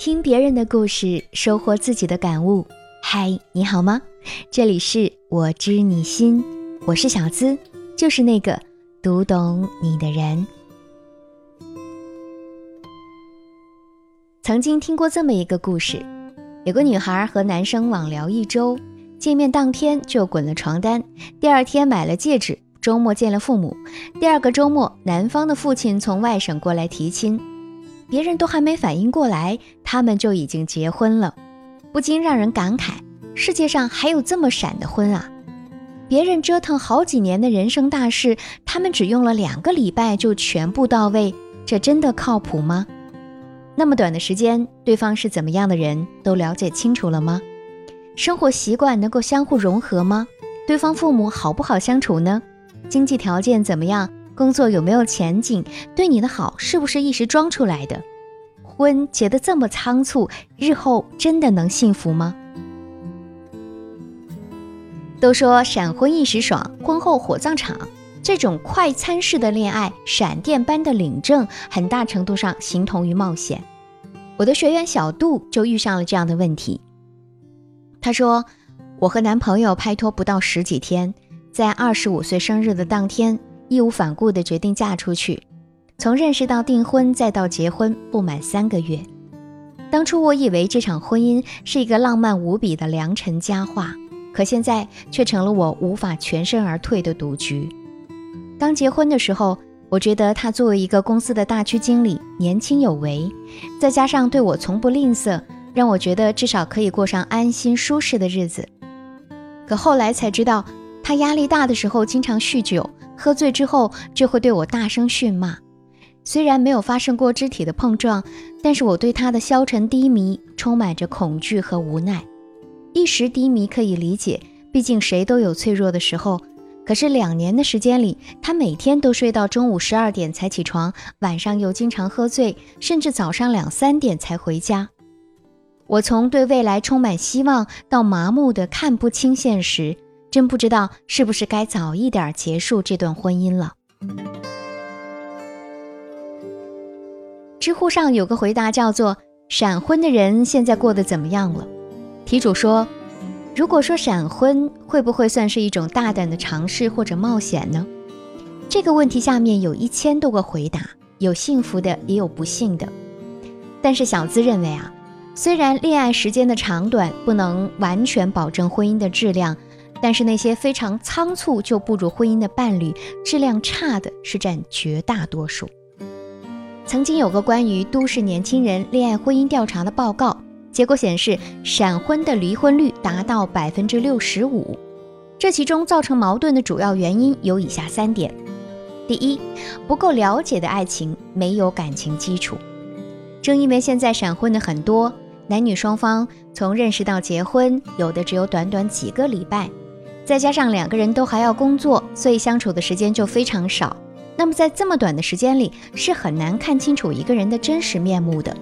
听别人的故事，收获自己的感悟。嗨，你好吗？这里是我知你心，我是小资，就是那个读懂你的人。曾经听过这么一个故事，有个女孩和男生网聊一周，见面当天就滚了床单，第二天买了戒指，周末见了父母，第二个周末男方的父亲从外省过来提亲。别人都还没反应过来，他们就已经结婚了，不禁让人感慨：世界上还有这么闪的婚啊！别人折腾好几年的人生大事，他们只用了两个礼拜就全部到位，这真的靠谱吗？那么短的时间，对方是怎么样的人都了解清楚了吗？生活习惯能够相互融合吗？对方父母好不好相处呢？经济条件怎么样？工作有没有前景？对你的好是不是一时装出来的？婚结得这么仓促，日后真的能幸福吗？都说闪婚一时爽，婚后火葬场。这种快餐式的恋爱，闪电般的领证，很大程度上形同于冒险。我的学员小杜就遇上了这样的问题。他说：“我和男朋友拍拖不到十几天，在二十五岁生日的当天。”义无反顾地决定嫁出去，从认识到订婚再到结婚不满三个月。当初我以为这场婚姻是一个浪漫无比的良辰佳话，可现在却成了我无法全身而退的赌局。刚结婚的时候，我觉得他作为一个公司的大区经理，年轻有为，再加上对我从不吝啬，让我觉得至少可以过上安心舒适的日子。可后来才知道，他压力大的时候经常酗酒。喝醉之后就会对我大声训骂，虽然没有发生过肢体的碰撞，但是我对他的消沉低迷充满着恐惧和无奈。一时低迷可以理解，毕竟谁都有脆弱的时候。可是两年的时间里，他每天都睡到中午十二点才起床，晚上又经常喝醉，甚至早上两三点才回家。我从对未来充满希望到麻木的看不清现实。真不知道是不是该早一点结束这段婚姻了。知乎上有个回答叫做“闪婚的人现在过得怎么样了？”题主说：“如果说闪婚会不会算是一种大胆的尝试或者冒险呢？”这个问题下面有一千多个回答，有幸福的，也有不幸的。但是小资认为啊，虽然恋爱时间的长短不能完全保证婚姻的质量。但是那些非常仓促就步入婚姻的伴侣，质量差的是占绝大多数。曾经有个关于都市年轻人恋爱婚姻调查的报告，结果显示闪婚的离婚率达到百分之六十五。这其中造成矛盾的主要原因有以下三点：第一，不够了解的爱情，没有感情基础。正因为现在闪婚的很多，男女双方从认识到结婚，有的只有短短几个礼拜。再加上两个人都还要工作，所以相处的时间就非常少。那么在这么短的时间里，是很难看清楚一个人的真实面目的。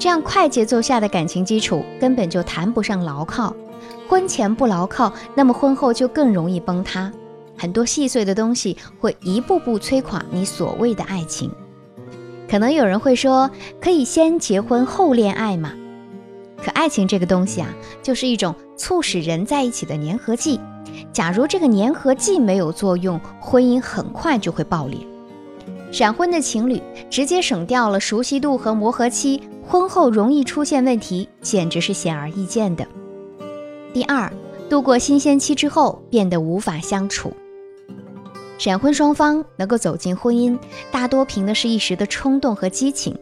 这样快节奏下的感情基础根本就谈不上牢靠。婚前不牢靠，那么婚后就更容易崩塌。很多细碎的东西会一步步摧垮你所谓的爱情。可能有人会说，可以先结婚后恋爱嘛？可爱情这个东西啊，就是一种促使人在一起的粘合剂。假如这个粘合剂没有作用，婚姻很快就会爆裂。闪婚的情侣直接省掉了熟悉度和磨合期，婚后容易出现问题，简直是显而易见的。第二，度过新鲜期之后变得无法相处。闪婚双方能够走进婚姻，大多凭的是一时的冲动和激情。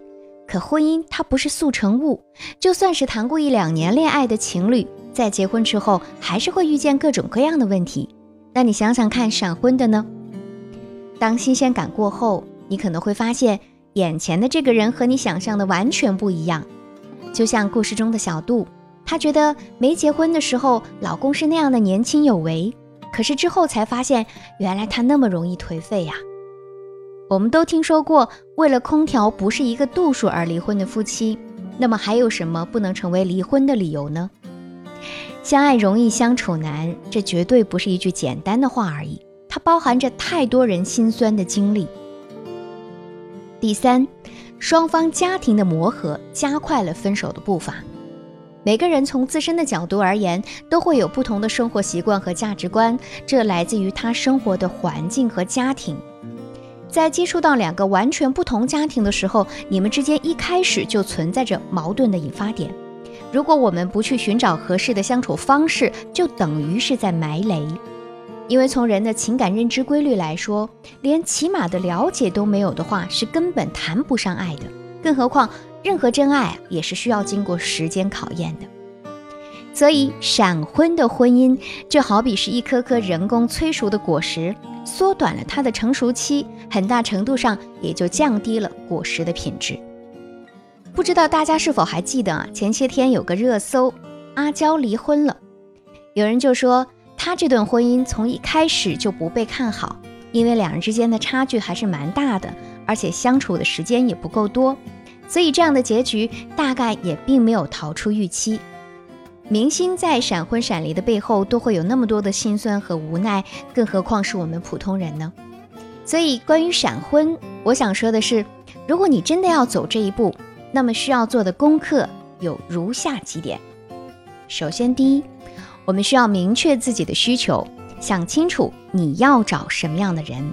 可婚姻它不是速成物，就算是谈过一两年恋爱的情侣。在结婚之后，还是会遇见各种各样的问题。那你想想看，闪婚的呢？当新鲜感过后，你可能会发现，眼前的这个人和你想象的完全不一样。就像故事中的小杜，她觉得没结婚的时候，老公是那样的年轻有为，可是之后才发现，原来他那么容易颓废呀。我们都听说过，为了空调不是一个度数而离婚的夫妻，那么还有什么不能成为离婚的理由呢？相爱容易相处难，这绝对不是一句简单的话而已，它包含着太多人心酸的经历。第三，双方家庭的磨合加快了分手的步伐。每个人从自身的角度而言，都会有不同的生活习惯和价值观，这来自于他生活的环境和家庭。在接触到两个完全不同家庭的时候，你们之间一开始就存在着矛盾的引发点。如果我们不去寻找合适的相处方式，就等于是在埋雷。因为从人的情感认知规律来说，连起码的了解都没有的话，是根本谈不上爱的。更何况，任何真爱也是需要经过时间考验的。所以，闪婚的婚姻就好比是一颗颗人工催熟的果实，缩短了它的成熟期，很大程度上也就降低了果实的品质。不知道大家是否还记得啊？前些天有个热搜，阿娇离婚了，有人就说她这段婚姻从一开始就不被看好，因为两人之间的差距还是蛮大的，而且相处的时间也不够多，所以这样的结局大概也并没有逃出预期。明星在闪婚闪离的背后都会有那么多的心酸和无奈，更何况是我们普通人呢？所以关于闪婚，我想说的是，如果你真的要走这一步，那么需要做的功课有如下几点：首先，第一，我们需要明确自己的需求，想清楚你要找什么样的人。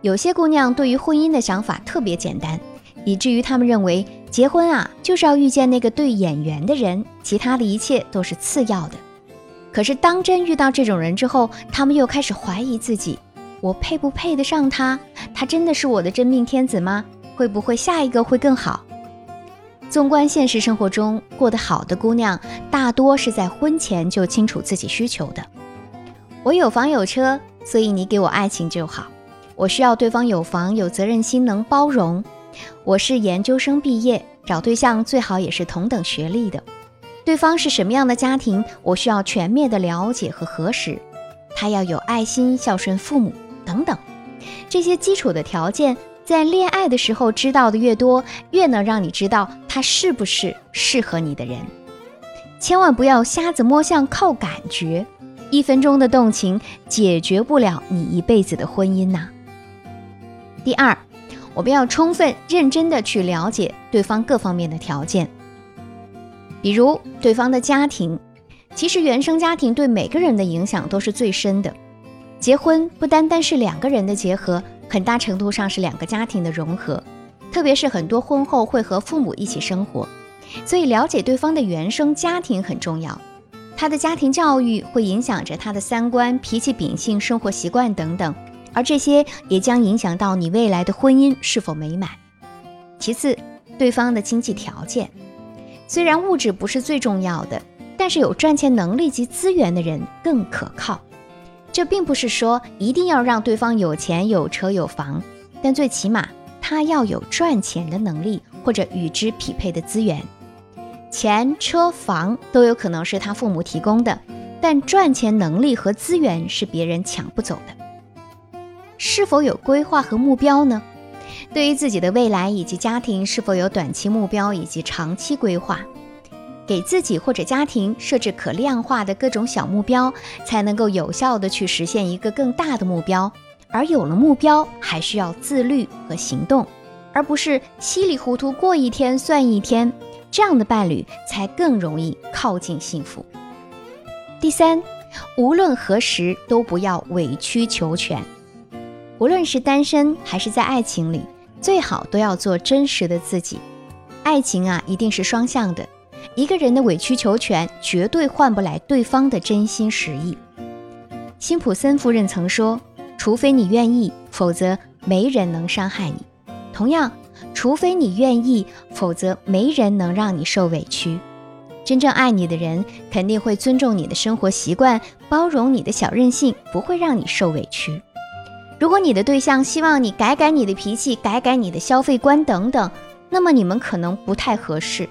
有些姑娘对于婚姻的想法特别简单。以至于她们认为结婚啊就是要遇见那个对眼缘的人，其他的一切都是次要的。可是当真遇到这种人之后，她们又开始怀疑自己：我配不配得上他？他真的是我的真命天子吗？会不会下一个会更好？纵观现实生活中，过得好的姑娘大多是在婚前就清楚自己需求的。我有房有车，所以你给我爱情就好。我需要对方有房有责任心，能包容。我是研究生毕业，找对象最好也是同等学历的。对方是什么样的家庭，我需要全面的了解和核实。他要有爱心、孝顺父母等等，这些基础的条件，在恋爱的时候知道的越多，越能让你知道他是不是适合你的人。千万不要瞎子摸象，靠感觉，一分钟的动情解决不了你一辈子的婚姻呐。第二。我们要充分认真的去了解对方各方面的条件，比如对方的家庭，其实原生家庭对每个人的影响都是最深的。结婚不单单是两个人的结合，很大程度上是两个家庭的融合，特别是很多婚后会和父母一起生活，所以了解对方的原生家庭很重要。他的家庭教育会影响着他的三观、脾气秉性、生活习惯等等。而这些也将影响到你未来的婚姻是否美满。其次，对方的经济条件，虽然物质不是最重要的，但是有赚钱能力及资源的人更可靠。这并不是说一定要让对方有钱有车有房，但最起码他要有赚钱的能力或者与之匹配的资源。钱、车、房都有可能是他父母提供的，但赚钱能力和资源是别人抢不走的。是否有规划和目标呢？对于自己的未来以及家庭，是否有短期目标以及长期规划？给自己或者家庭设置可量化的各种小目标，才能够有效的去实现一个更大的目标。而有了目标，还需要自律和行动，而不是稀里糊涂过一天算一天。这样的伴侣才更容易靠近幸福。第三，无论何时都不要委曲求全。无论是单身还是在爱情里，最好都要做真实的自己。爱情啊，一定是双向的。一个人的委曲求全，绝对换不来对方的真心实意。辛普森夫人曾说：“除非你愿意，否则没人能伤害你。同样，除非你愿意，否则没人能让你受委屈。真正爱你的人，肯定会尊重你的生活习惯，包容你的小任性，不会让你受委屈。”如果你的对象希望你改改你的脾气，改改你的消费观等等，那么你们可能不太合适。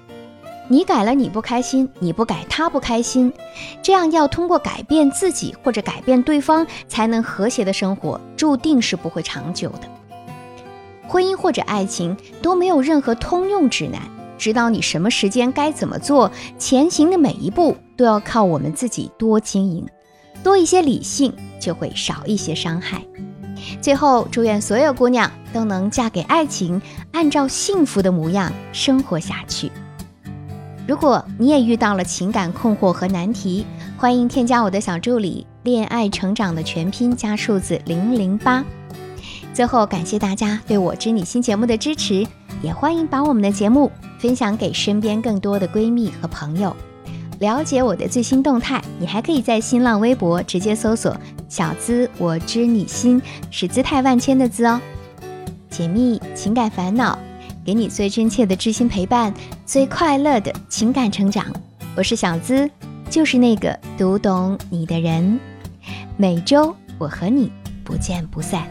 你改了你不开心，你不改他不开心，这样要通过改变自己或者改变对方才能和谐的生活，注定是不会长久的。婚姻或者爱情都没有任何通用指南，指导你什么时间该怎么做，前行的每一步都要靠我们自己多经营，多一些理性，就会少一些伤害。最后，祝愿所有姑娘都能嫁给爱情，按照幸福的模样生活下去。如果你也遇到了情感困惑和难题，欢迎添加我的小助理“恋爱成长”的全拼加数字零零八。最后，感谢大家对我知你心节目的支持，也欢迎把我们的节目分享给身边更多的闺蜜和朋友。了解我的最新动态，你还可以在新浪微博直接搜索“小资我知你心”，是姿态万千的“资”哦。解密情感烦恼，给你最真切的知心陪伴，最快乐的情感成长。我是小资，就是那个读懂你的人。每周我和你不见不散。